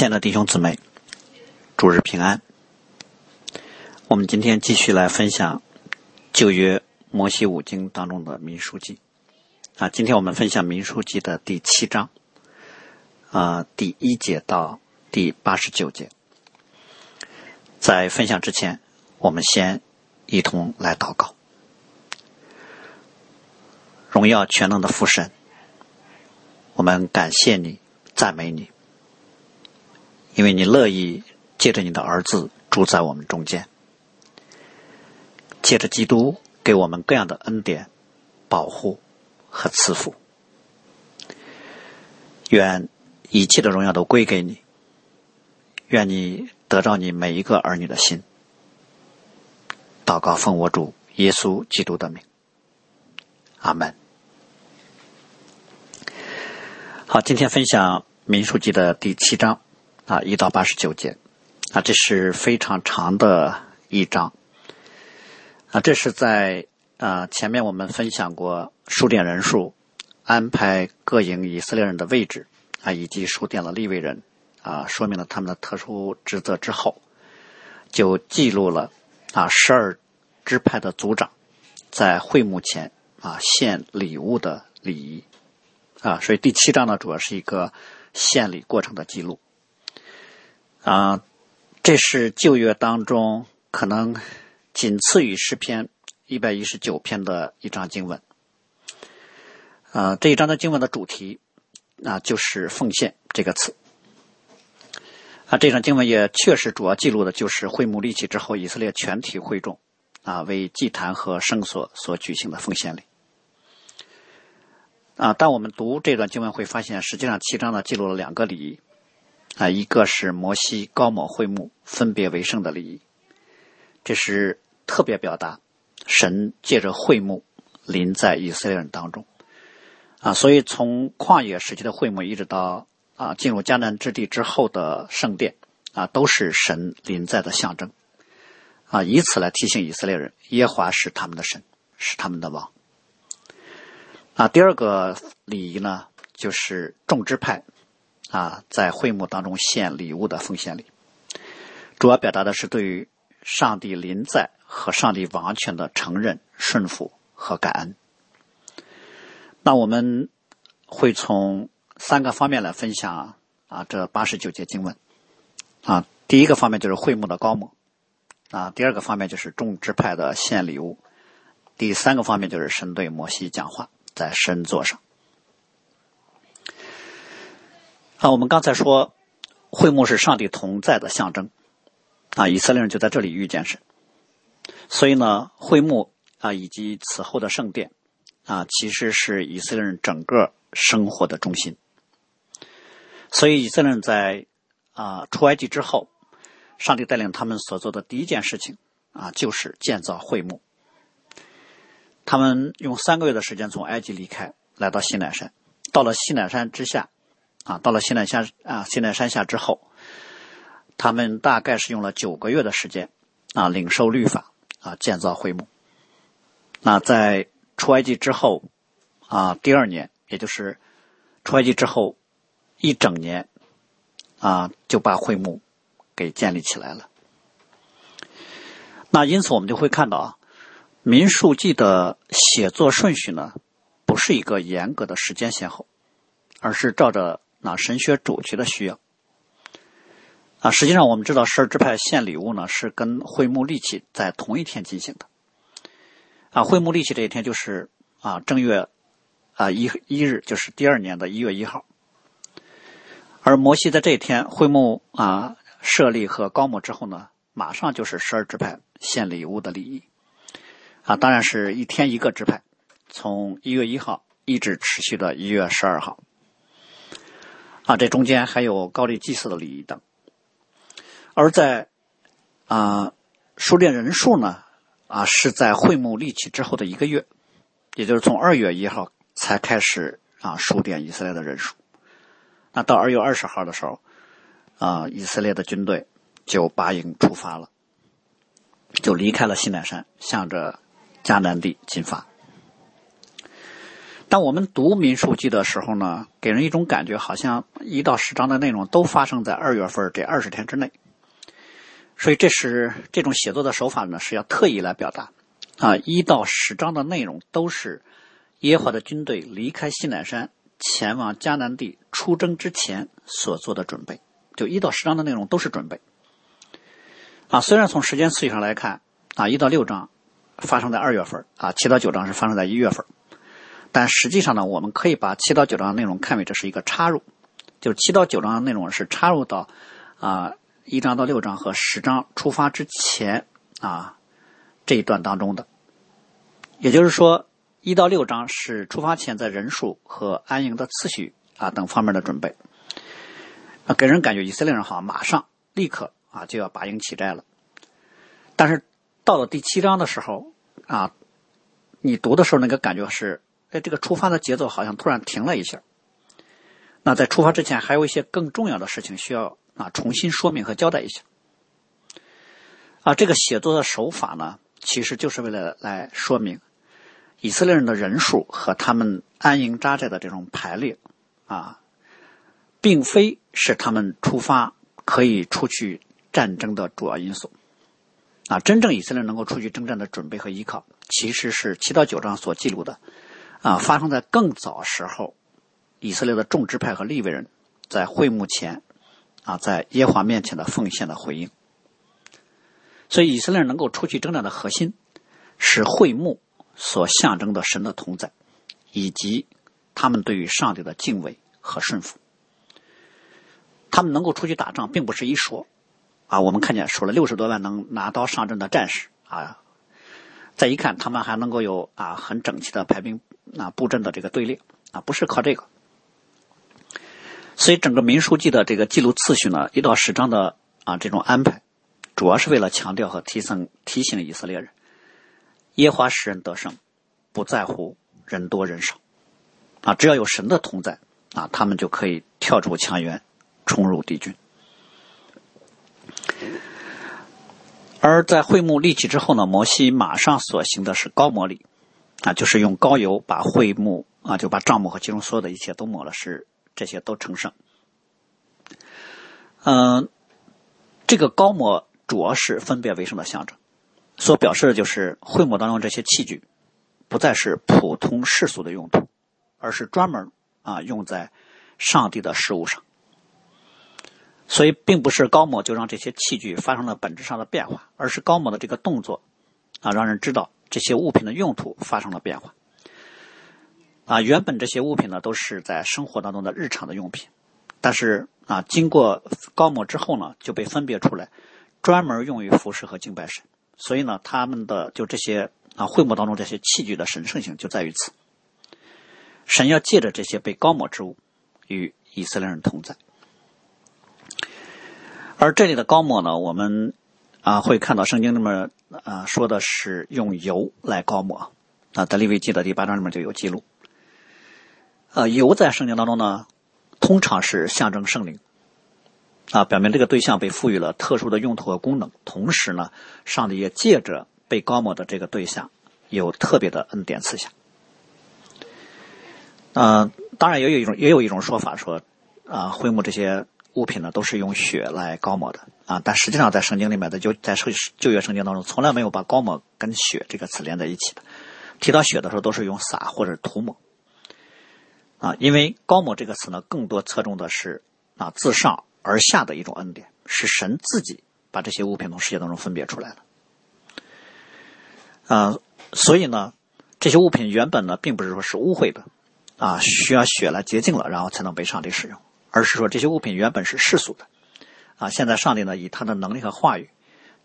亲爱的弟兄姊妹，主日平安。我们今天继续来分享旧约摩西五经当中的民书记啊。今天我们分享民书记的第七章啊，第一节到第八十九节。在分享之前，我们先一同来祷告。荣耀全能的父神，我们感谢你，赞美你。因为你乐意借着你的儿子住在我们中间，借着基督给我们各样的恩典、保护和赐福，愿一切的荣耀都归给你。愿你得到你每一个儿女的心。祷告奉我主耶稣基督的名，阿门。好，今天分享民数记的第七章。啊，一到八十九节，啊，这是非常长的一章。啊，这是在啊前面我们分享过数点人数、安排各营以色列人的位置啊，以及数点了立位人啊，说明了他们的特殊职责之后，就记录了啊十二支派的族长在会幕前啊献礼物的礼仪啊，所以第七章呢，主要是一个献礼过程的记录。啊，这是旧约当中可能仅次于诗篇一百一十九篇的一章经文。啊，这一章的经文的主题啊，就是奉献这个词。啊，这章经文也确实主要记录的就是会幕立起之后，以色列全体会众啊为祭坛和圣所所举行的奉献礼。啊，当我们读这段经文会发现，实际上七章呢记录了两个礼仪。啊，一个是摩西高抹会幕分别为圣的礼仪，这是特别表达神借着会幕临在以色列人当中。啊，所以从旷野时期的会幕一直到啊进入迦南之地之后的圣殿，啊都是神临在的象征。啊，以此来提醒以色列人，耶华是他们的神，是他们的王。啊，第二个礼仪呢，就是众支派。啊，在会幕当中献礼物的奉献礼，主要表达的是对于上帝临在和上帝王权的承认、顺服和感恩。那我们会从三个方面来分享啊，这八十九节经文。啊，第一个方面就是会幕的高猛，啊，第二个方面就是众支派的献礼物，第三个方面就是神对摩西讲话在神座上。啊，我们刚才说，会幕是上帝同在的象征，啊，以色列人就在这里遇见神，所以呢，会幕啊以及此后的圣殿，啊，其实是以色列人整个生活的中心。所以以色列人在啊出埃及之后，上帝带领他们所做的第一件事情啊，就是建造会幕。他们用三个月的时间从埃及离开，来到西奈山，到了西奈山之下。啊，到了西奈山啊，西奈山下之后，他们大概是用了九个月的时间啊，领受律法啊，建造会幕。那在出埃及之后啊，第二年，也就是出埃及之后一整年啊，就把会幕给建立起来了。那因此，我们就会看到啊，《民数记》的写作顺序呢，不是一个严格的时间先后，而是照着。那神学主题的需要啊，实际上我们知道十二支派献礼物呢，是跟会幕立起在同一天进行的啊。会幕立起这一天就是啊正月啊一一日，就是第二年的一月一号。而摩西在这一天会幕啊设立和高抹之后呢，马上就是十二支派献礼物的礼仪啊，当然是一天一个支派，从一月一号一直持续到一月十二号。啊，这中间还有高丽祭祀的礼仪等，而在啊，数列人数呢，啊是在会幕立起之后的一个月，也就是从二月一号才开始啊数点以色列的人数。那到二月二十号的时候，啊，以色列的军队就拔营出发了，就离开了西奈山，向着迦南地进发。当我们读民数记的时候呢，给人一种感觉，好像一到十章的内容都发生在二月份这二十天之内。所以，这是这种写作的手法呢，是要特意来表达啊，一到十章的内容都是耶和华的军队离开西乃山前往迦南地出征之前所做的准备。就一到十章的内容都是准备啊。虽然从时间次序上来看啊，一到六章发生在二月份啊，七到九章是发生在一月份，但实际上呢，我们可以把七到九章的内容看为这是一个插入，就是七到九章的内容是插入到啊。一章到六章和十章出发之前啊这一段当中的，也就是说一到六章是出发前在人数和安营的次序啊等方面的准备，啊给人感觉以色列人好像马上立刻啊就要拔营起寨了，但是到了第七章的时候啊，你读的时候那个感觉是，哎这个出发的节奏好像突然停了一下，那在出发之前还有一些更重要的事情需要。啊，重新说明和交代一下。啊，这个写作的手法呢，其实就是为了来说明以色列人的人数和他们安营扎寨的这种排列啊，并非是他们出发可以出去战争的主要因素。啊，真正以色列能够出去征战的准备和依靠，其实是七到九章所记录的啊，发生在更早时候，以色列的众支派和利未人在会幕前。啊，在耶华面前的奉献的回应，所以以色列人能够出去征战的核心是会幕所象征的神的同在，以及他们对于上帝的敬畏和顺服。他们能够出去打仗，并不是一说啊。我们看见说了六十多万能拿刀上阵的战士啊，再一看他们还能够有啊很整齐的排兵啊布阵的这个队列啊，不是靠这个。所以，整个民书记的这个记录次序呢，一到十章的啊这种安排，主要是为了强调和提升提醒以色列人，耶华使人得胜，不在乎人多人少，啊，只要有神的同在，啊，他们就可以跳出墙垣，冲入敌军。而在会幕立起之后呢，摩西马上所行的是高摩礼，啊，就是用高油把会幕啊，就把帐幕和其中所有的一切都抹了，是。这些都成圣。嗯，这个高模主要是分别为圣的象征，所表示的就是会幕当中这些器具不再是普通世俗的用途，而是专门啊用在上帝的事物上。所以，并不是高模就让这些器具发生了本质上的变化，而是高模的这个动作啊，让人知道这些物品的用途发生了变化。啊，原本这些物品呢都是在生活当中的日常的用品，但是啊，经过高抹之后呢，就被分别出来，专门用于服饰和敬拜神。所以呢，他们的就这些啊，会幕当中这些器具的神圣性就在于此。神要借着这些被高抹之物与以色列人同在。而这里的高抹呢，我们啊会看到圣经里面啊说的是用油来高抹啊，在利未记的第八章里面就有记录。呃，油在圣经当中呢，通常是象征圣灵，啊，表明这个对象被赋予了特殊的用途和功能。同时呢，上帝也借着被高抹的这个对象，有特别的恩典赐下。嗯，当然也有一种也有一种说法说，啊，会幕这些物品呢，都是用血来高抹的啊。但实际上，在圣经里面的就在旧旧约圣经当中，从来没有把高抹跟血这个词连在一起的。提到血的时候，都是用撒或者涂抹。啊，因为“高某”这个词呢，更多侧重的是啊自上而下的一种恩典，是神自己把这些物品从世界当中分别出来的。啊，所以呢，这些物品原本呢，并不是说是污秽的，啊，需要血来洁净了，然后才能被上帝使用，而是说这些物品原本是世俗的，啊，现在上帝呢，以他的能力和话语，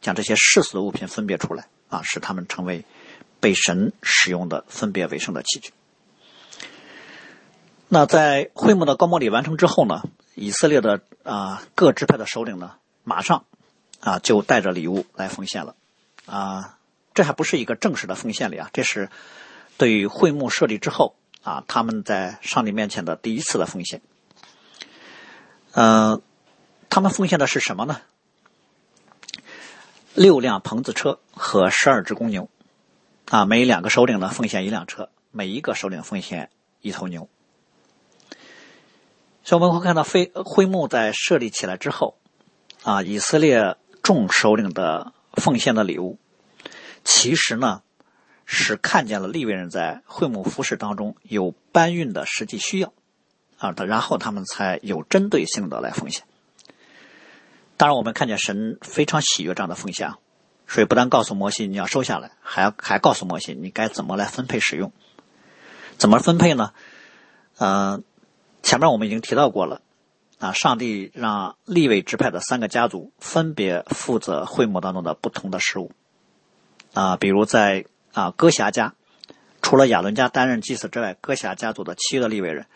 将这些世俗的物品分别出来，啊，使他们成为被神使用的分别为圣的器具。那在会幕的高摩礼完成之后呢，以色列的啊各支派的首领呢，马上啊就带着礼物来奉献了，啊，这还不是一个正式的奉献礼啊，这是对于会幕设立之后啊他们在上帝面前的第一次的奉献。嗯，他们奉献的是什么呢？六辆棚子车和十二只公牛，啊，每两个首领呢奉献一辆车，每一个首领奉献。一头牛。所以我们会看到，会会幕在设立起来之后，啊，以色列众首领的奉献的礼物，其实呢是看见了利未人在会幕服饰当中有搬运的实际需要，啊，然后他们才有针对性的来奉献。当然，我们看见神非常喜悦这样的奉献啊，所以不但告诉摩西你要收下来，还还告诉摩西你该怎么来分配使用。怎么分配呢？呃，前面我们已经提到过了，啊，上帝让立位支派的三个家族分别负责会幕当中的不同的事务，啊，比如在啊哥辖家，除了亚伦家担任祭司之外，哥辖家族的七个立位人，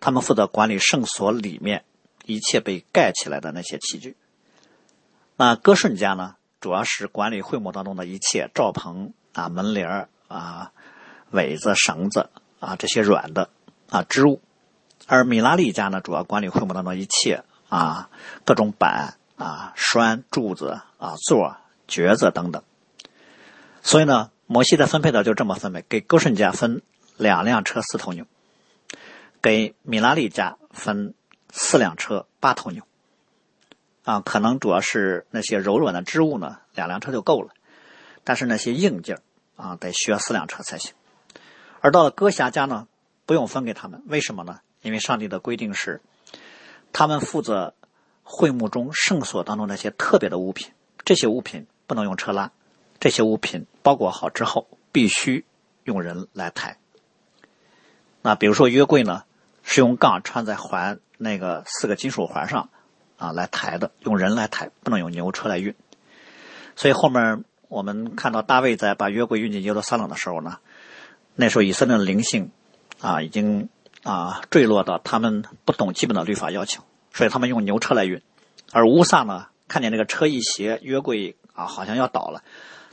他们负责管理圣所里面一切被盖起来的那些器具。那哥顺家呢，主要是管理会幕当中的一切罩棚啊、门帘啊、苇子、绳子啊这些软的啊织物；而米拉利家呢，主要管理会幕当中一切啊各种板啊、栓、柱子啊、座、橛子等等。所以呢，摩西的分配的就这么分配：给哥顺家分两辆车四头牛，给米拉利家分四辆车八头牛。啊，可能主要是那些柔软的织物呢，两辆车就够了。但是那些硬件啊，得需要四辆车才行。而到了哥辖家呢，不用分给他们，为什么呢？因为上帝的规定是，他们负责会幕中圣所当中那些特别的物品，这些物品不能用车拉，这些物品包裹好之后必须用人来抬。那比如说约柜呢，是用杠穿在环那个四个金属环上。啊，来抬的，用人来抬，不能用牛车来运。所以后面我们看到大卫在把约柜运进耶路撒冷的时候呢，那时候以色列的灵性啊，已经啊坠落到他们不懂基本的律法要求，所以他们用牛车来运。而乌萨呢，看见那个车一斜，约柜啊好像要倒了，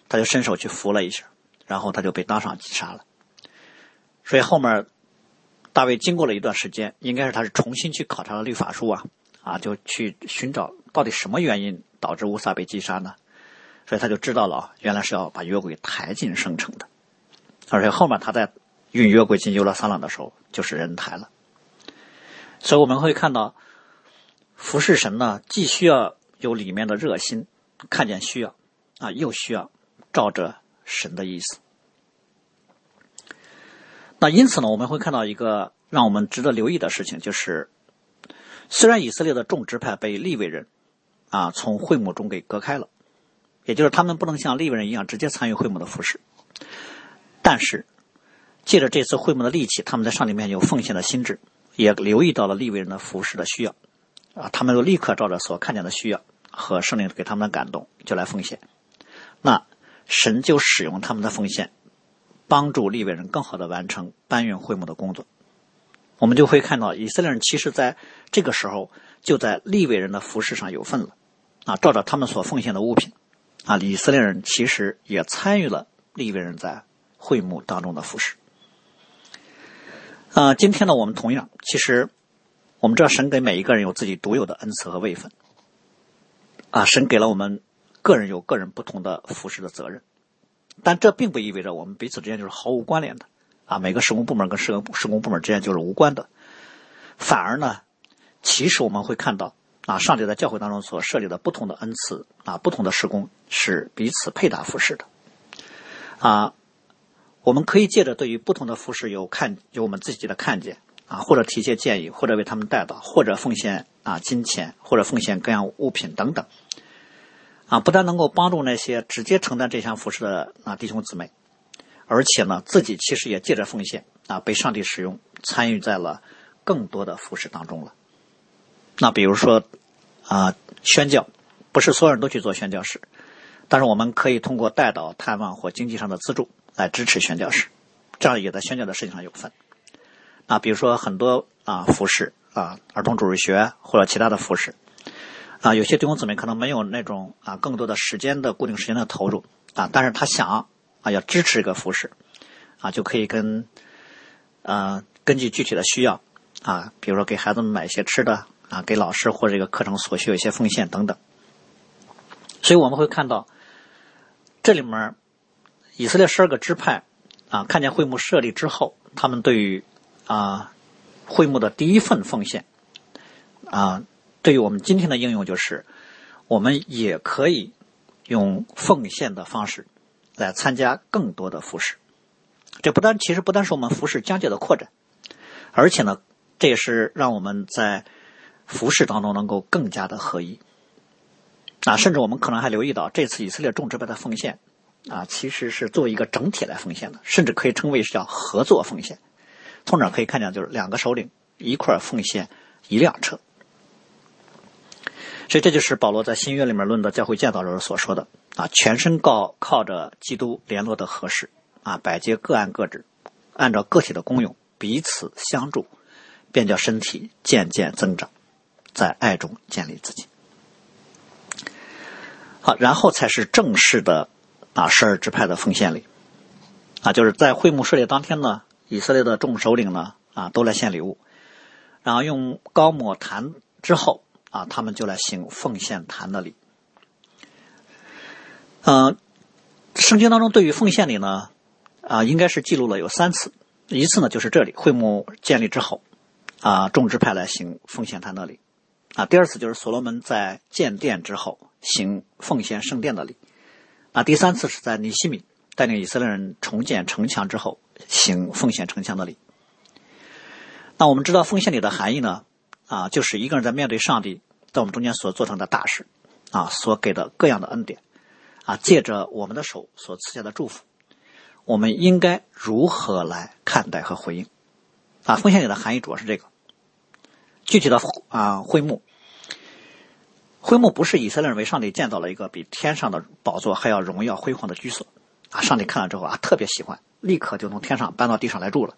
他就伸手去扶了一下，然后他就被当场击杀了。所以后面大卫经过了一段时间，应该是他是重新去考察了律法书啊。啊，就去寻找到底什么原因导致乌撒被击杀呢？所以他就知道了，原来是要把约柜抬进圣城的，而且后面他在运约柜进犹拉撒冷的时候，就是人抬了。所以我们会看到，服侍神呢，既需要有里面的热心，看见需要啊，又需要照着神的意思。那因此呢，我们会看到一个让我们值得留意的事情，就是。虽然以色列的众支派被利未人啊从会幕中给隔开了，也就是他们不能像利未人一样直接参与会幕的服饰，但是借着这次会幕的力气，他们在上帝面前有奉献的心智，也留意到了利未人的服饰的需要啊，他们就立刻照着所看见的需要和圣灵给他们的感动，就来奉献。那神就使用他们的奉献，帮助利未人更好的完成搬运会幕的工作。我们就会看到，以色列人其实在这个时候就在利未人的服饰上有份了，啊，照着他们所奉献的物品，啊，以色列人其实也参与了利未人在会幕当中的服饰。啊，今天呢，我们同样，其实我们知道神给每一个人有自己独有的恩赐和位分，啊，神给了我们个人有个人不同的服饰的责任，但这并不意味着我们彼此之间就是毫无关联的。啊，每个施工部门跟施工施工部门之间就是无关的，反而呢，其实我们会看到啊，上帝在教会当中所设立的不同的恩赐啊，不同的施工是彼此配搭服饰的，啊，我们可以借着对于不同的服饰有看有我们自己的看见啊，或者提些建议，或者为他们带导，或者奉献啊金钱，或者奉献各样物品等等，啊，不但能够帮助那些直接承担这项服饰的啊弟兄姊妹。而且呢，自己其实也借着奉献啊，被上帝使用，参与在了更多的服饰当中了。那比如说啊，宣教，不是所有人都去做宣教士，但是我们可以通过带导、探望或经济上的资助来支持宣教士，这样也在宣教的事情上有份。啊，比如说很多啊服饰啊，儿童主日学或者其他的服饰啊，有些弟兄姊妹可能没有那种啊更多的时间的固定时间的投入啊，但是他想。啊，要支持一个服饰，啊，就可以跟，呃，根据具体的需要，啊，比如说给孩子们买一些吃的，啊，给老师或这个课程所需有一些奉献等等。所以我们会看到，这里面以色列十二个支派，啊，看见会幕设立之后，他们对于啊会幕的第一份奉献啊，对于我们今天的应用就是，我们也可以用奉献的方式来参加更多的服饰。这不单其实不单是我们服饰疆界的扩展，而且呢，这也是让我们在服饰当中能够更加的合一。啊，甚至我们可能还留意到，这次以色列众支派的奉献啊，其实是作为一个整体来奉献的，甚至可以称为是叫合作奉献。从这可以看见，就是两个首领一块奉献一辆车。所以这就是保罗在新约里面论的教会建造时所说的啊，全身靠靠着基督联络的合适啊，百节各按各职，按照个体的功用彼此相助，便叫身体渐渐增长，在爱中建立自己。好，然后才是正式的啊十二支派的奉献礼啊，就是在会幕设立当天呢，以色列的众首领呢啊都来献礼物，然后用高抹坛之后啊，他们就来行奉献坛的礼。嗯，圣经当中对于奉献礼呢啊，应该是记录了有三次，一次呢就是这里会幕建立之后啊，众支派来行奉献坛的礼啊，第二次就是所罗门在建殿之后。行奉献圣殿的礼，啊，第三次是在尼西米带领以色列人重建城墙之后行奉献城墙的礼。那我们知道奉献礼的含义呢，啊，就是一个人在面对上帝在我们中间所做成的大事，啊，所给的各样的恩典，啊，借着我们的手所赐下的祝福，我们应该如何来看待和回应？啊，奉献礼的含义主要是这个，具体的啊会幕。会幕不是以色列人为上帝建造了一个比天上的宝座还要荣耀辉煌的居所啊！上帝看了之后啊，特别喜欢，立刻就从天上搬到地上来住了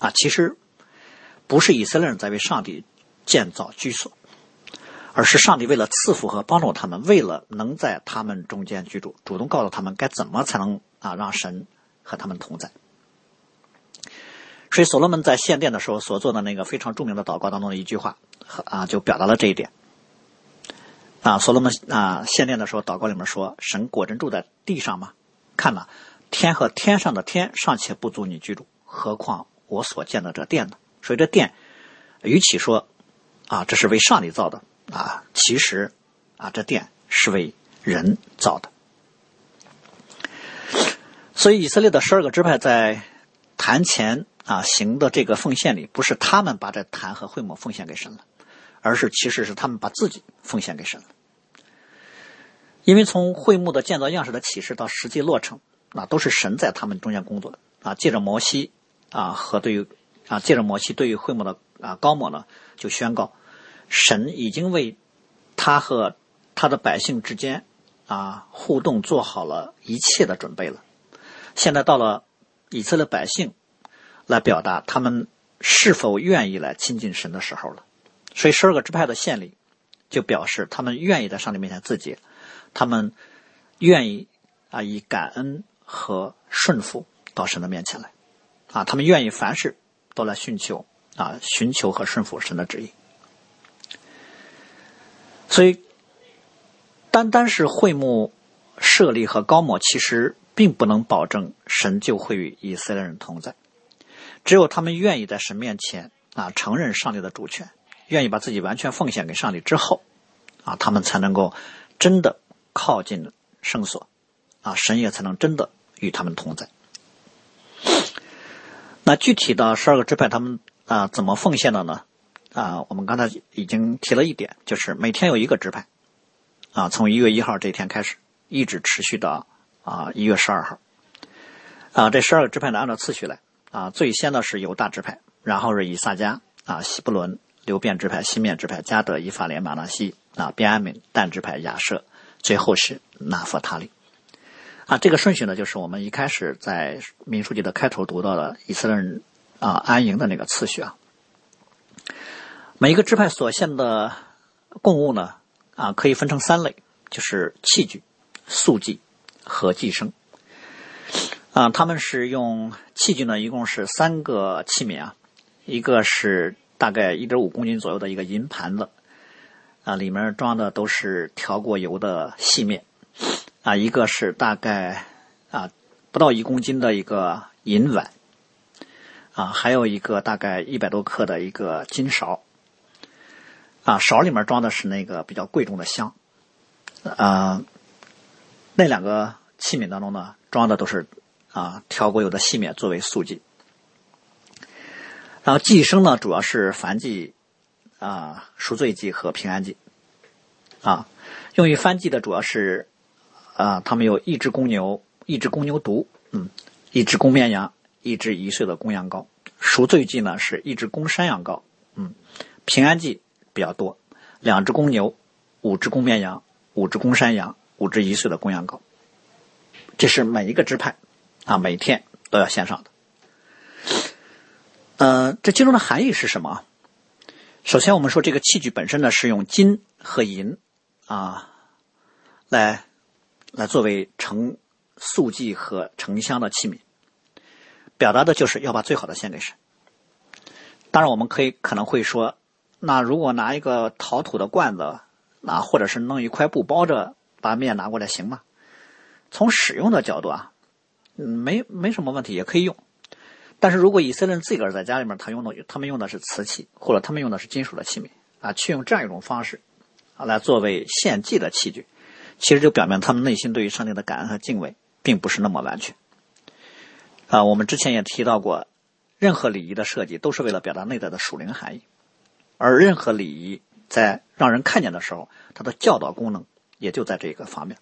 啊！其实不是以色列人在为上帝建造居所，而是上帝为了赐福和帮助他们，为了能在他们中间居住，主动告诉他们该怎么才能啊让神和他们同在。所以所罗门在献殿的时候所做的那个非常著名的祷告当中的一句话啊，就表达了这一点。啊，所罗门啊，献殿的时候祷告里面说：“神果真住在地上吗？看呐，天和天上的天尚且不足你居住，何况我所建的这殿呢？所以这殿，与其说啊，这是为上帝造的啊，其实啊，这殿是为人造的。所以以色列的十二个支派在坛前啊行的这个奉献里，不是他们把这坛和会幕奉献给神了，而是其实是他们把自己奉献给神了。”因为从会幕的建造样式的启示到实际落成，啊，都是神在他们中间工作的啊。借着摩西啊和对于啊借着摩西对于会幕的啊高摩呢，就宣告神已经为他和他的百姓之间啊互动做好了一切的准备了。现在到了以色列百姓来表达他们是否愿意来亲近神的时候了。所以十二个支派的献礼就表示他们愿意在上帝面前自己。他们愿意啊，以感恩和顺服到神的面前来，啊，他们愿意凡事都来寻求啊，寻求和顺服神的旨意。所以，单单是会幕设立和高抹，其实并不能保证神就会与以色列人同在。只有他们愿意在神面前啊，承认上帝的主权，愿意把自己完全奉献给上帝之后，啊，他们才能够真的。靠近圣所，啊，神也才能真的与他们同在。那具体的十二个支派，他们啊怎么奉献的呢？啊，我们刚才已经提了一点，就是每天有一个支派，啊，从一月一号这一天开始，一直持续到啊一月十二号。啊，这十二个支派呢，按照次序来，啊，最先的是犹大支派，然后是以撒迦，啊，希伯伦、流变支派、西面支派、加德、以法莲、马纳西，啊，便安敏、但支派、亚舍。最后是拿佛塔利，啊，这个顺序呢，就是我们一开始在民书记的开头读到的以色列人啊安营的那个次序啊。每一个支派所献的供物呢，啊，可以分成三类，就是器具、素祭和祭牲。啊，他们是用器具呢，一共是三个器皿啊，一个是大概一点五公斤左右的一个银盘子。啊，里面装的都是调过油的细面，啊，一个是大概啊不到一公斤的一个银碗，啊，还有一个大概一百多克的一个金勺，啊，勺里面装的是那个比较贵重的香，啊，那两个器皿当中呢，装的都是啊调过油的细面作为素剂，然后剂生呢主要是燔祭啊赎罪剂和平安剂，啊，用于燔祭的主要是啊，他们有一只公牛，一只公牛犊，嗯，一只公绵羊。一只一岁的公羊羔，赎罪祭呢是一只公山羊羔，嗯，平安祭比较多，两只公牛，五只公绵羊，五只公山羊，五只一岁的公羊羔，这是每一个支派啊每天都要献上的。呃，这其中的含义是什么？首先，我们说这个器具本身呢是用金和银啊来来作为盛素祭和盛香的器皿。表达的就是要把最好的献给神。当然，我们可以可能会说，那如果拿一个陶土的罐子，啊，或者是弄一块布包着，把面拿过来行吗？从使用的角度啊，没没什么问题，也可以用。但是如果以色列人自个儿在家里面，他用的他们用的是瓷器，或者他们用的是金属的器皿啊，去用这样一种方式啊来作为献祭的器具，其实就表明他们内心对于上帝的感恩和敬畏，并不是那么完全。啊，我们之前也提到过，任何礼仪的设计都是为了表达内在的属灵含义，而任何礼仪在让人看见的时候，它的教导功能也就在这个方面。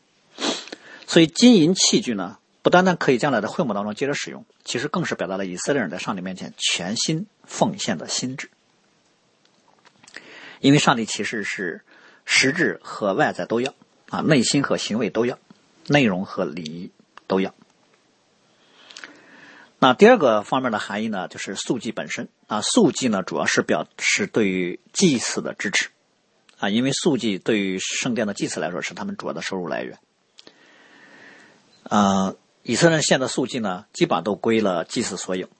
所以，金银器具呢，不单单可以将来的会幕当中接着使用，其实更是表达了以色列人在上帝面前全心奉献的心智。因为上帝其实是实质和外在都要啊，内心和行为都要，内容和礼仪都要。那第二个方面的含义呢，就是素祭本身啊。素祭呢，主要是表示对于祭祀的支持啊，因为素祭对于圣殿的祭祀来说是他们主要的收入来源。啊，以色列人献的素祭呢，基本上都归了祭祀所有。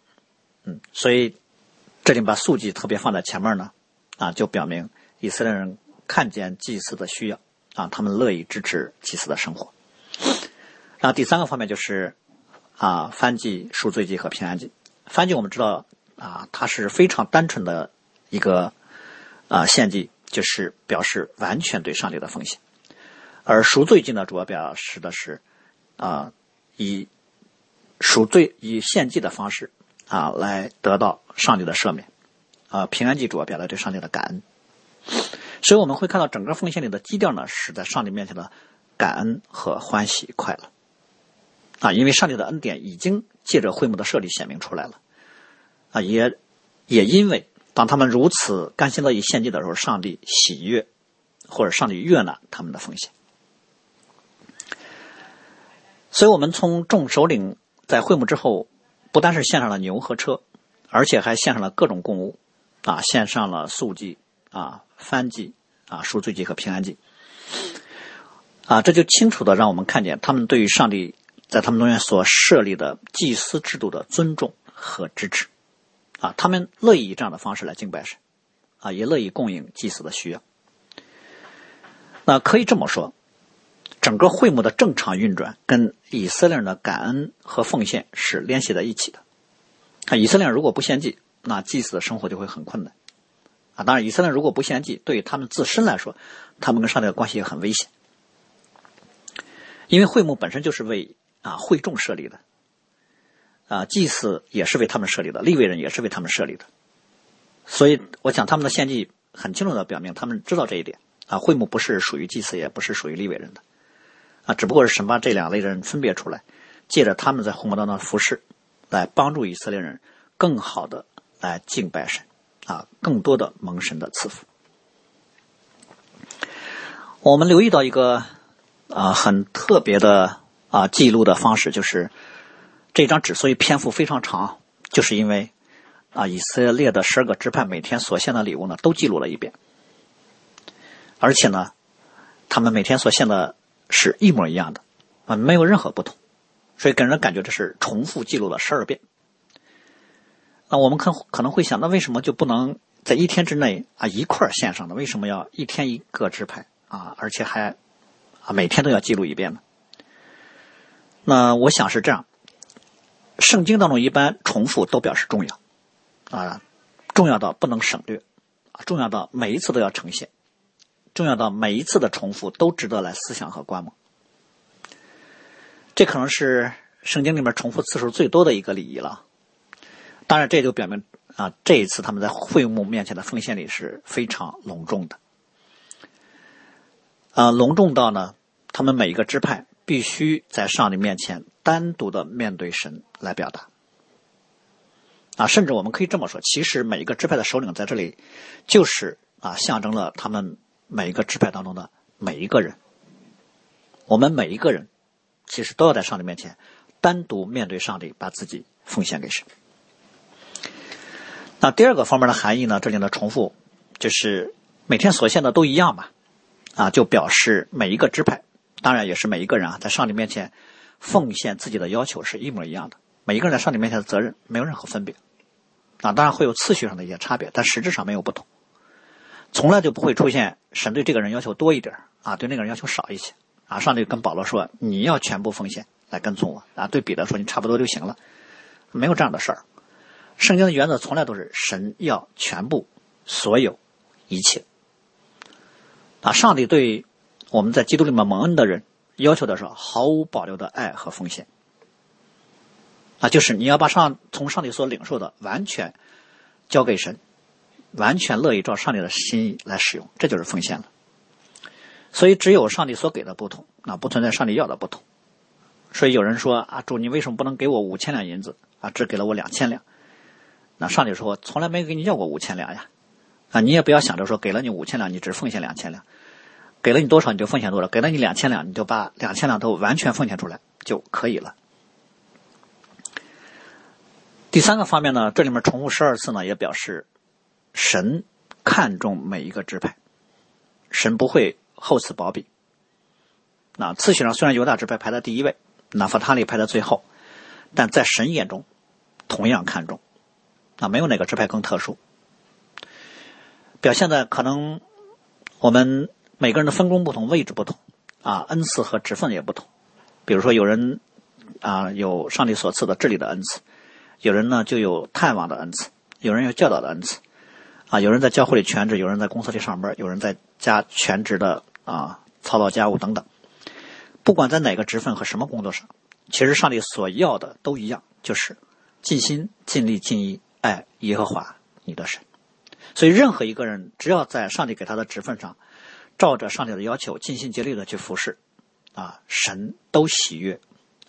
嗯，所以这里把素祭特别放在前面呢，啊，就表明以色列人看见祭祀的需要啊，他们乐意支持祭祀的生活。然后第三个方面就是。啊，翻祭、赎罪祭和平安祭。翻祭我们知道啊，它是非常单纯的一个啊献祭，就是表示完全对上帝的奉献。而赎罪祭呢，主要表示的是啊以赎罪、以献祭的方式啊来得到上帝的赦免。啊，平安祭主要表达对上帝的感恩。所以我们会看到整个奉献里的基调呢，是在上帝面前的感恩和欢喜快乐。啊，因为上帝的恩典已经借着会幕的设立显明出来了，啊，也也因为当他们如此甘心乐意献祭的时候，上帝喜悦或者上帝悦纳他们的奉献。所以，我们从众首领在会幕之后，不单是献上了牛和车，而且还献上了各种供物，啊，献上了素祭、啊燔祭、啊赎罪祭和平安祭，啊，这就清楚的让我们看见他们对于上帝。在他们中间所设立的祭司制度的尊重和支持，啊，他们乐意以这样的方式来敬拜神，啊，也乐意供应祭司的需要。那可以这么说，整个会幕的正常运转跟以色列人的感恩和奉献是联系在一起的。看以色列人如果不献祭，那祭司的生活就会很困难，啊，当然以色列人如果不献祭，对于他们自身来说，他们跟上帝的关系也很危险，因为会幕本身就是为。啊，会众设立的，啊，祭祀也是为他们设立的，立位人也是为他们设立的，所以我想他们的献祭很清楚的表明，他们知道这一点。啊，会幕不是属于祭祀，也不是属于立位人的，啊，只不过是神把这两类人分别出来，借着他们在会幕当中服饰，来帮助以色列人更好的来敬拜神，啊，更多的蒙神的赐福。我们留意到一个啊很特别的。啊，记录的方式就是这张纸，所以篇幅非常长，就是因为啊，以色列的十二个支派每天所献的礼物呢，都记录了一遍，而且呢，他们每天所献的是一模一样的啊，没有任何不同，所以给人感觉这是重复记录了十二遍。那我们可可能会想，那为什么就不能在一天之内啊一块献上呢？为什么要一天一个支派啊，而且还啊每天都要记录一遍呢？那我想是这样，圣经当中一般重复都表示重要，啊，重要到不能省略，啊，重要到每一次都要呈现，重要到每一次的重复都值得来思想和观摩。这可能是圣经里面重复次数最多的一个礼仪了。当然，这就表明啊，这一次他们在会幕面前的奉献礼是非常隆重的。啊，隆重到呢，他们每一个支派必须在上帝面前单独的面对神来表达。啊，甚至我们可以这么说，其实每一个支派的首领在这里，就是啊，象征了他们每一个支派当中的每一个人。我们每一个人，其实都要在上帝面前单独面对上帝，把自己奉献给神。那第二个方面的含义呢？这里的重复就是每天所献的都一样嘛，啊，就表示每一个支派，当然也是每一个人啊，在上帝面前奉献自己的要求是一模一样的。每一个人在上帝面前的责任没有任何分别，啊，当然会有次序上的一些差别，但实质上没有不同。从来就不会出现神对这个人要求多一点啊，对那个人要求少一些啊。上帝跟保罗说：“你要全部奉献来跟从我。”啊，对彼得说：“你差不多就行了。”没有这样的事儿。圣经的原则从来都是神要全部、所有、一切。啊，上帝对我们在基督里面蒙恩的人要求的是毫无保留的爱和奉献。啊，就是你要把上从上帝所领受的完全交给神，完全乐意照上帝的心意来使用，这就是奉献了。所以只有上帝所给的不同，那不存在上帝要的不同。所以有人说啊，主你为什么不能给我五千两银子啊，只给了我两千两？那上帝说从来没给你要过五千两呀，啊，你也不要想着说给了你五千两，你只奉献两千两，给了你多少你就奉献多少，给了你两千两，你就把两千两都完全奉献出来就可以了。第三个方面呢，这里面重复十二次呢，也表示神看重每一个支派，神不会厚此薄彼。那次序上虽然犹大支派排在第一位，拿弗他利排在最后，但在神眼中同样看重。那没有哪个支派更特殊，表现在可能我们每个人的分工不同，位置不同啊，恩赐和职分也不同。比如说有人啊有上帝所赐的治理的恩赐。有人呢就有探望的恩赐，有人有教导的恩赐，啊，有人在教会里全职，有人在公司里上班，有人在家全职的啊操劳家务等等。不管在哪个职分和什么工作上，其实上帝所要的都一样，就是尽心尽力尽意爱耶和华你的神。所以任何一个人只要在上帝给他的职分上，照着上帝的要求尽心竭力的去服侍，啊，神都喜悦，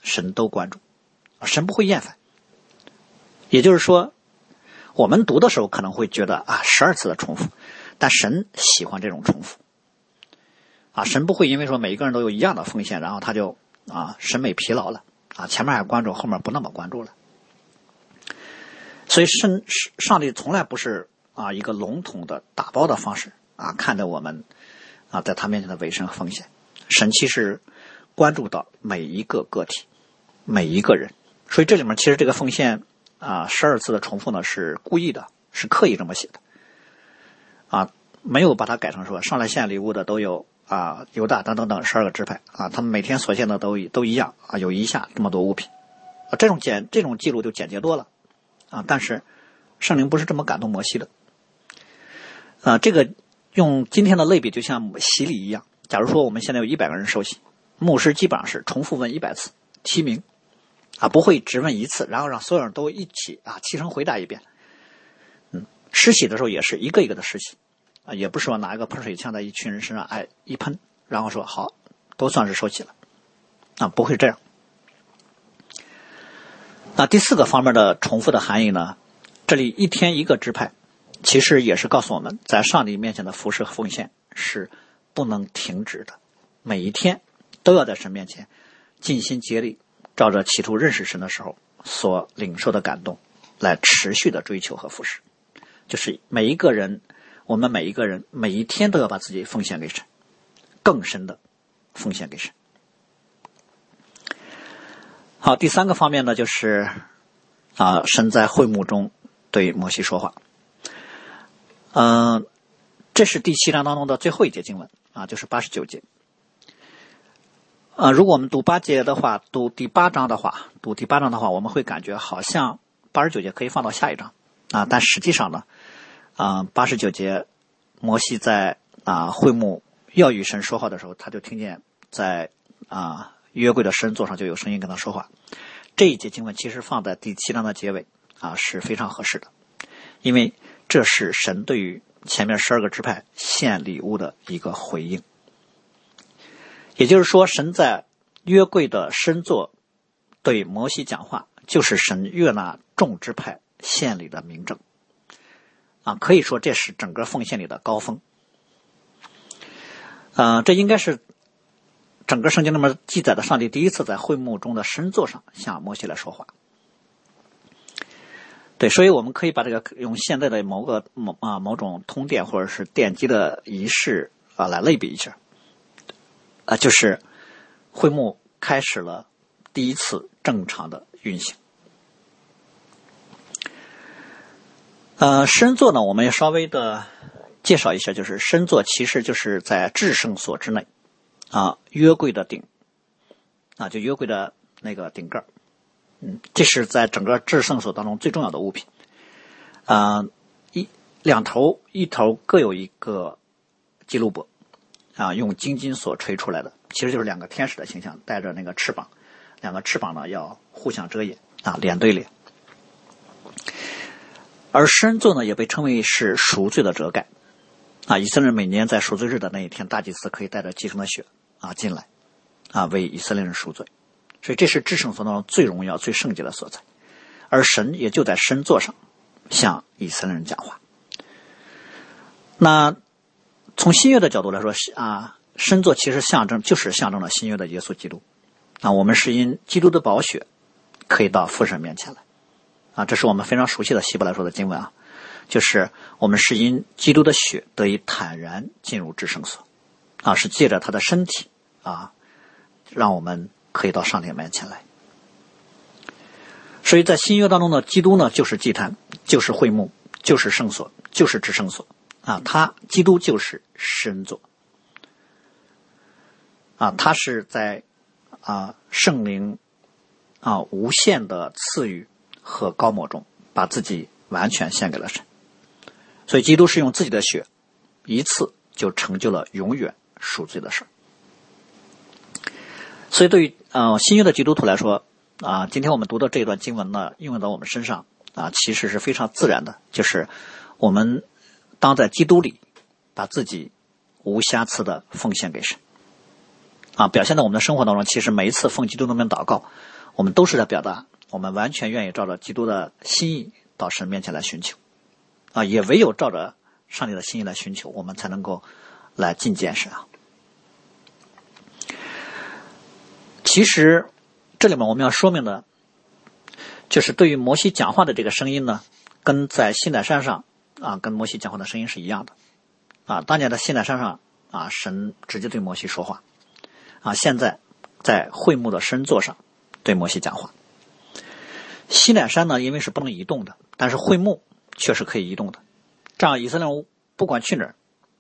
神都关注，神不会厌烦。也就是说，我们读的时候可能会觉得啊，十二次的重复，但神喜欢这种重复。啊，神不会因为说每一个人都有一样的奉献，然后他就啊审美疲劳了啊，前面还关注，后面不那么关注了。所以，神上帝从来不是啊一个笼统的打包的方式啊看待我们啊在他面前的委身和奉献。神其实关注到每一个个体，每一个人。所以这里面其实这个奉献。啊，十二次的重复呢是故意的，是刻意这么写的。啊，没有把它改成说上来献礼物的都有啊，犹大等等等十二个支派啊，他们每天所献的都都一样啊，有一下这么多物品啊，这种简这种记录就简洁多了啊。但是圣灵不是这么感动摩西的啊。这个用今天的类比，就像洗礼一样。假如说我们现在有一百个人受洗，牧师基本上是重复问一百次，提名。啊，不会只问一次，然后让所有人都一起啊齐声回答一遍。嗯，施洗的时候也是一个一个的施洗，啊，也不是说拿一个喷水枪在一群人身上哎一喷，然后说好，都算是受洗了，啊，不会这样。那第四个方面的重复的含义呢？这里一天一个支派，其实也是告诉我们在上帝面前的服侍和奉献是不能停止的，每一天都要在神面前尽心竭力。照着起初认识神的时候所领受的感动，来持续的追求和服侍，就是每一个人，我们每一个人每一天都要把自己奉献给神，更深的奉献给神。好，第三个方面呢，就是啊，神在会幕中对摩西说话。嗯，这是第七章当中的最后一节经文啊，就是八十九节。啊，如果我们读八节的话，读第八章的话，读第八章的话，我们会感觉好像八十九节可以放到下一章啊，但实际上呢，啊，八十九节，摩西在啊会幕要与神说话的时候，他就听见在啊约柜的神座上就有声音跟他说话。这一节经文其实放在第七章的结尾啊是非常合适的，因为这是神对于前面十二个支派献礼物的一个回应。也就是说，神在约柜的身座对摩西讲话，就是神悦纳众支派。献礼的明证啊，可以说这是整个奉献礼的高峰。嗯，这应该是整个圣经里面记载的上帝第一次在会幕中的神座上向摩西来说话。对，所以我们可以把这个用现在的某个某啊某种通电或者是电机的仪式啊来类比一下啊，就是会幕开始了第一次正常的运行。呃，深座呢，我们要稍微的介绍一下，就是深座其实就是在至圣所之内，啊，约柜的顶，啊，就约柜的那个顶盖嗯，这是在整个至圣所当中最重要的物品，啊，一两头一头各有一个基路伯，啊，用金金所锤出来的，其实就是两个天使的形象，带着那个翅膀，两个翅膀呢要互相遮掩，啊，脸对脸。而身座呢，也被称为是赎罪的遮盖，啊，以色列人每年在赎罪日的那一天，大祭司可以带着祭牲的血啊进来，啊，为以色列人赎罪，所以这是至圣所当中最荣耀、最圣洁的所在。而神也就在身座上向以色列人讲话。那从新约的角度来说，啊，身座其实象征就是象征了新约的耶稣基督，啊，我们是因基督的宝血可以到父神面前来。啊，这是我们非常熟悉的希伯来说的经文啊，就是我们是因基督的血得以坦然进入至圣所，啊，是借着他的身体啊，让我们可以到上帝面前来。所以在新约当中呢，基督呢就是祭坛，就是会幕，就是圣所，就是至圣所啊，他基督就是神座啊，他是在啊圣灵啊无限的赐予。和高抹中，把自己完全献给了神，所以基督是用自己的血，一次就成就了永远赎罪的事所以对于呃新约的基督徒来说啊，今天我们读的这一段经文呢，应用到我们身上啊，其实是非常自然的，就是我们当在基督里把自己无瑕疵的奉献给神啊，表现在我们的生活当中。其实每一次奉基督的名祷告，我们都是在表达。我们完全愿意照着基督的心意到神面前来寻求，啊，也唯有照着上帝的心意来寻求，我们才能够来进见神啊。其实这里面我们要说明的，就是对于摩西讲话的这个声音呢，跟在西奈山上啊，跟摩西讲话的声音是一样的，啊，当年的西奈山上啊，神直接对摩西说话，啊，现在在会幕的深座上对摩西讲话。西奈山呢，因为是不能移动的，但是会幕却是可以移动的。这样以色列人不管去哪儿，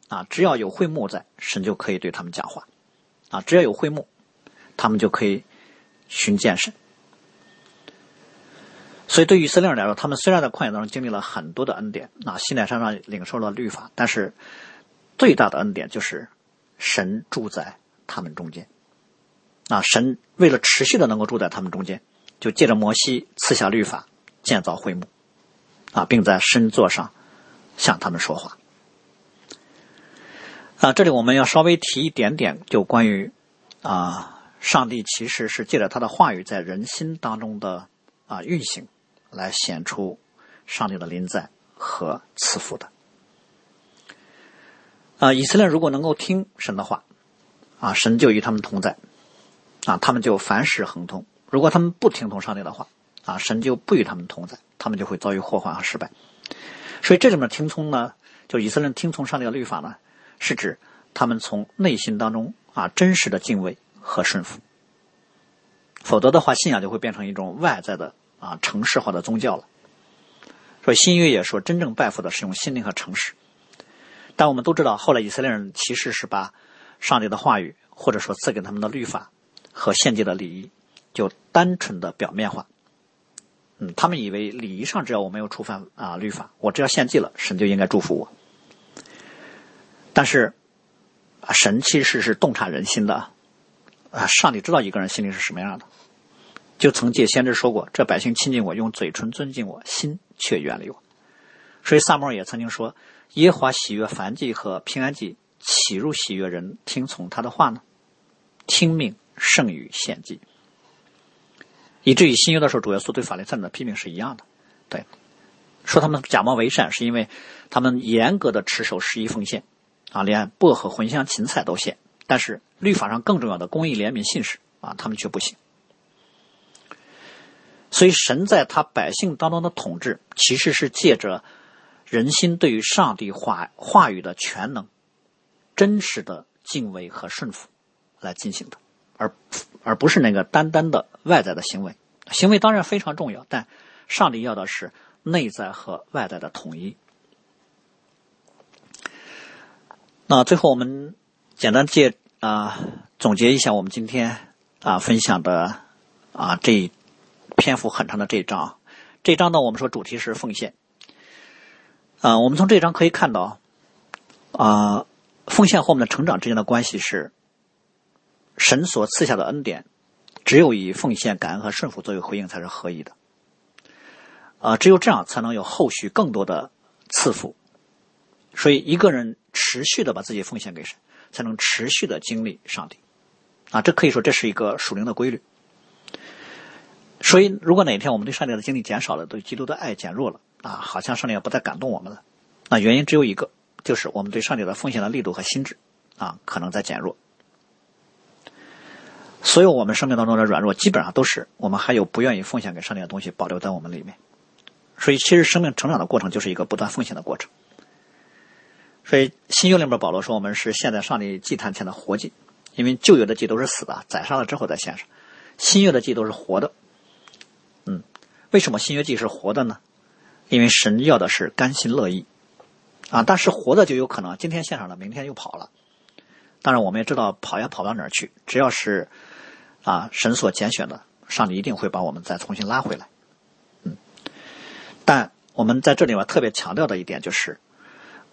啊，只要有会幕在，神就可以对他们讲话，啊，只要有会幕，他们就可以寻见神。所以对于以色列人来说，他们虽然在旷野当中经历了很多的恩典，啊，西奈山上领受了律法，但是最大的恩典就是神住在他们中间，啊，神为了持续的能够住在他们中间。就借着摩西赐下律法，建造会幕，啊，并在神座上向他们说话。啊，这里我们要稍微提一点点，就关于啊，上帝其实是借着他的话语在人心当中的啊运行，来显出上帝的临在和赐福的。啊，以色列如果能够听神的话，啊，神就与他们同在，啊，他们就凡事亨通。如果他们不听从上帝的话，啊，神就不与他们同在，他们就会遭遇祸患和失败。所以这里面听从呢，就以色列听从上帝的律法呢，是指他们从内心当中啊真实的敬畏和顺服。否则的话，信仰就会变成一种外在的啊城市化的宗教了。所以新约也说，真正拜服的是用心灵和诚实。但我们都知道，后来以色列人其实是把上帝的话语，或者说赐给他们的律法和献祭的礼仪。就单纯的表面化，嗯，他们以为礼仪上只要我没有触犯啊律法，我只要献祭了，神就应该祝福我。但是，神其实是洞察人心的，啊，上帝知道一个人心里是什么样的，就曾借先知说过：“这百姓亲近我，用嘴唇尊敬我，心却远离我。”所以萨摩尔也曾经说：“耶华喜悦凡祭和平安祭，岂入喜悦人听从他的话呢？听命胜于献祭。”以至于新约的时候，主耶稣对法利赛人的批评是一样的，对，说他们假冒为善，是因为他们严格的持守十一奉献。啊，连薄荷、茴香、芹菜都献，但是律法上更重要的公义、怜悯、信实啊，他们却不行。所以，神在他百姓当中的统治，其实是借着人心对于上帝话话语的全能、真实的敬畏和顺服来进行的，而而不是那个单单的外在的行为。行为当然非常重要，但上帝要的是内在和外在的统一。那最后我们简单介啊总结一下我们今天啊分享的啊这篇幅很长的这一章，这一章呢我们说主题是奉献，啊我们从这一章可以看到啊奉献和我们的成长之间的关系是神所赐下的恩典，只有以奉献、感恩和顺服作为回应才是合一的，啊只有这样才能有后续更多的赐福。所以，一个人持续的把自己奉献给神，才能持续的经历上帝。啊，这可以说这是一个属灵的规律。所以，如果哪天我们对上帝的经历减少了，对基督的爱减弱了，啊，好像上帝也不再感动我们了，那原因只有一个，就是我们对上帝的奉献的力度和心智，啊，可能在减弱。所有我们生命当中的软弱，基本上都是我们还有不愿意奉献给上帝的东西保留在我们里面。所以，其实生命成长的过程就是一个不断奉献的过程。所以新约里面保罗说，我们是现在上帝祭坛前的活祭，因为旧约的祭都是死的，宰杀了之后再献上；新约的祭都是活的。嗯，为什么新约祭是活的呢？因为神要的是甘心乐意啊。但是活的就有可能今天献上了，明天又跑了。当然，我们也知道跑也跑不到哪儿去。只要是啊神所拣选的，上帝一定会把我们再重新拉回来。嗯，但我们在这里面特别强调的一点就是。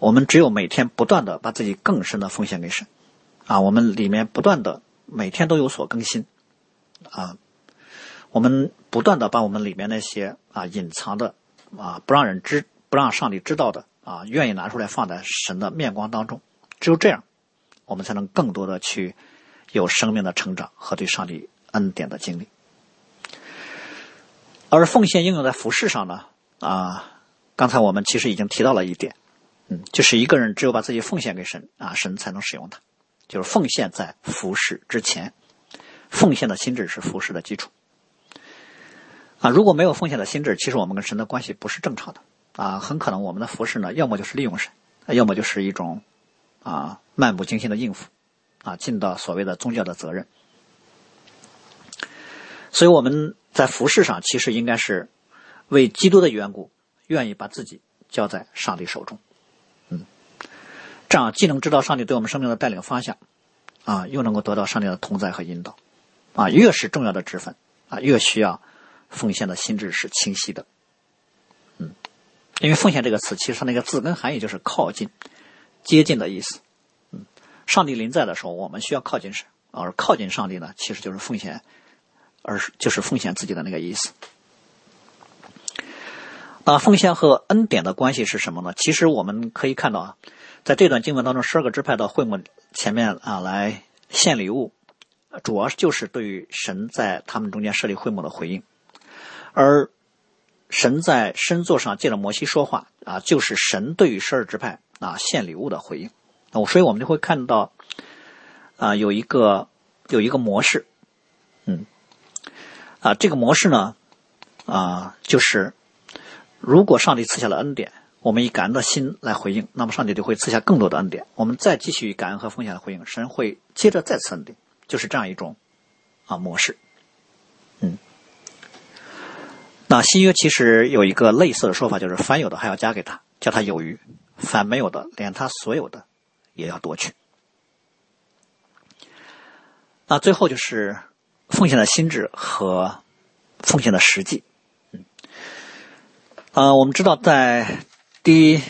我们只有每天不断的把自己更深的奉献给神，啊，我们里面不断的每天都有所更新，啊，我们不断的把我们里面那些啊隐藏的啊不让人知、不让上帝知道的啊，愿意拿出来放在神的面光当中，只有这样，我们才能更多的去有生命的成长和对上帝恩典的经历。而奉献应用在服饰上呢，啊，刚才我们其实已经提到了一点。就是一个人只有把自己奉献给神啊，神才能使用他。就是奉献在服侍之前，奉献的心智是服侍的基础。啊，如果没有奉献的心智，其实我们跟神的关系不是正常的啊，很可能我们的服侍呢，要么就是利用神，要么就是一种啊漫不经心的应付啊，尽到所谓的宗教的责任。所以我们在服侍上，其实应该是为基督的缘故，愿意把自己交在上帝手中。这样既能知道上帝对我们生命的带领方向，啊，又能够得到上帝的同在和引导，啊，越是重要的职分，啊，越需要奉献的心智是清晰的，嗯，因为奉献这个词，其实它那个字根含义就是靠近、接近的意思，嗯，上帝临在的时候，我们需要靠近神，而靠近上帝呢，其实就是奉献，而是就是奉献自己的那个意思。那奉献和恩典的关系是什么呢？其实我们可以看到啊。在这段经文当中，十二个支派到会幕前面啊来献礼物，主要就是对于神在他们中间设立会幕的回应。而神在神座上借着摩西说话啊，就是神对于十二支派啊献礼物的回应。那所以我们就会看到啊有一个有一个模式，嗯，啊这个模式呢啊就是如果上帝赐下了恩典。我们以感恩的心来回应，那么上帝就会赐下更多的恩典。我们再继续以感恩和奉献的回应，神会接着再次恩典，就是这样一种啊模式。嗯，那新约其实有一个类似的说法，就是凡有的还要加给他，叫他有余；凡没有的，连他所有的也要夺去。那最后就是奉献的心智和奉献的实际。嗯，呃，我们知道在第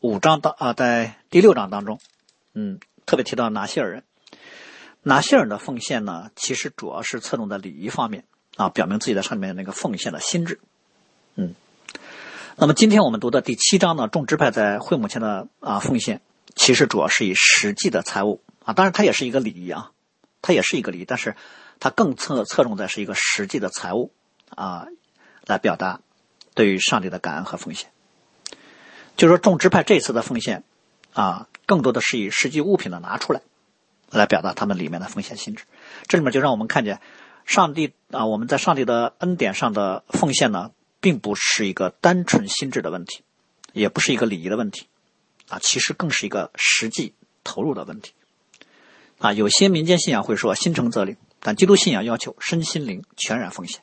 五章当啊，在第六章当中，嗯，特别提到拿西尔人。拿西尔人的奉献呢，其实主要是侧重在礼仪方面啊，表明自己在上面那个奉献的心智。嗯，那么今天我们读的第七章呢，众支派在会幕前的啊奉献，其实主要是以实际的财物啊，当然它也是一个礼仪啊，它也是一个礼仪，但是它更侧侧重在是一个实际的财物啊，来表达对于上帝的感恩和奉献。就是说，众支派这次的奉献啊，更多的是以实际物品的拿出来。来表达他们里面的奉献心智，这里面就让我们看见，上帝啊，我们在上帝的恩典上的奉献呢，并不是一个单纯心智的问题，也不是一个礼仪的问题，啊，其实更是一个实际投入的问题。啊，有些民间信仰会说心诚则灵，但基督信仰要求身心灵全然奉献。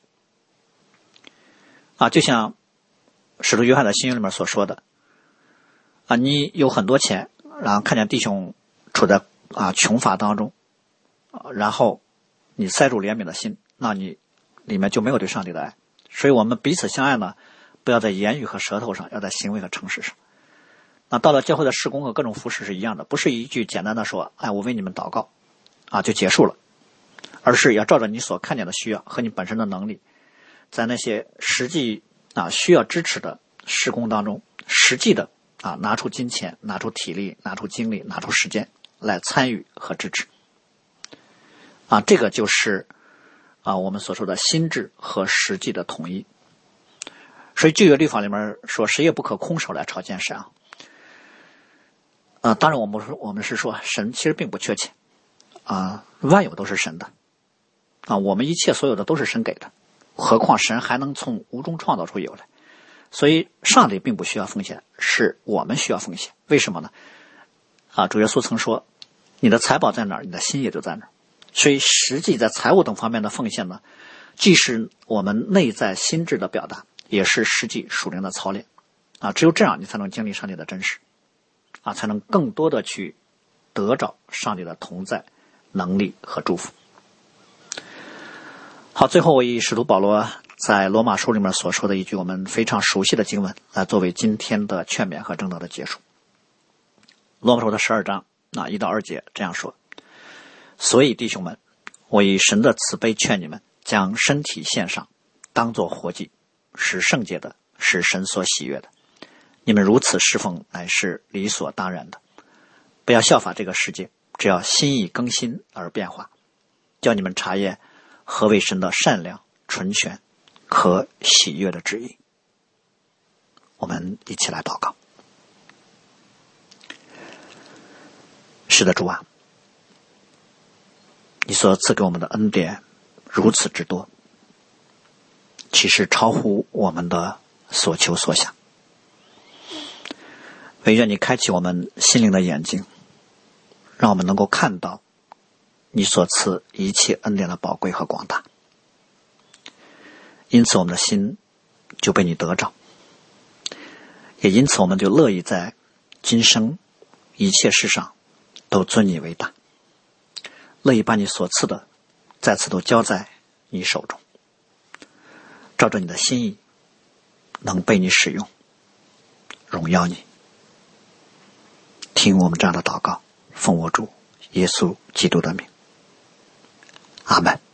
啊，就像使徒约翰的信里面所说的，啊，你有很多钱，然后看见弟兄处在。啊，穷乏当中，啊，然后你塞住怜悯的心，那你里面就没有对上帝的爱。所以我们彼此相爱呢，不要在言语和舌头上，要在行为和诚实上。那到了教会的施工和各种服饰是一样的，不是一句简单的说“哎，我为你们祷告”，啊就结束了，而是要照着你所看见的需要和你本身的能力，在那些实际啊需要支持的施工当中，实际的啊拿出金钱、拿出体力、拿出精力、拿出时间。来参与和支持，啊，这个就是啊我们所说的心智和实际的统一。所以旧约律法里面说，谁也不可空手来朝见神啊。啊，当然我们说我们是说神其实并不缺钱啊，万有都是神的啊，我们一切所有的都是神给的，何况神还能从无中创造出有来，所以上帝并不需要奉献，是我们需要奉献。为什么呢？啊，主耶稣曾说：“你的财宝在哪儿，你的心也就在哪儿。”所以，实际在财务等方面的奉献呢，既是我们内在心智的表达，也是实际属灵的操练。啊，只有这样，你才能经历上帝的真实，啊，才能更多的去得着上帝的同在、能力和祝福。好，最后我以使徒保罗在罗马书里面所说的一句我们非常熟悉的经文，来作为今天的劝勉和正道的结束。罗马书的十二章啊一到二节这样说：所以弟兄们，我以神的慈悲劝你们，将身体献上，当作活祭，是圣洁的，是神所喜悦的。你们如此侍奉，乃是理所当然的。不要效法这个世界，只要心意更新而变化，叫你们查验何为神的善良、纯全、和喜悦的旨意。我们一起来祷告。是的，主啊，你所赐给我们的恩典如此之多，其实超乎我们的所求所想。唯愿你开启我们心灵的眼睛，让我们能够看到你所赐一切恩典的宝贵和广大。因此，我们的心就被你得着，也因此，我们就乐意在今生一切事上。都尊你为大，乐意把你所赐的再次都交在你手中，照着你的心意，能被你使用，荣耀你。听我们这样的祷告，奉我主耶稣基督的名，阿门。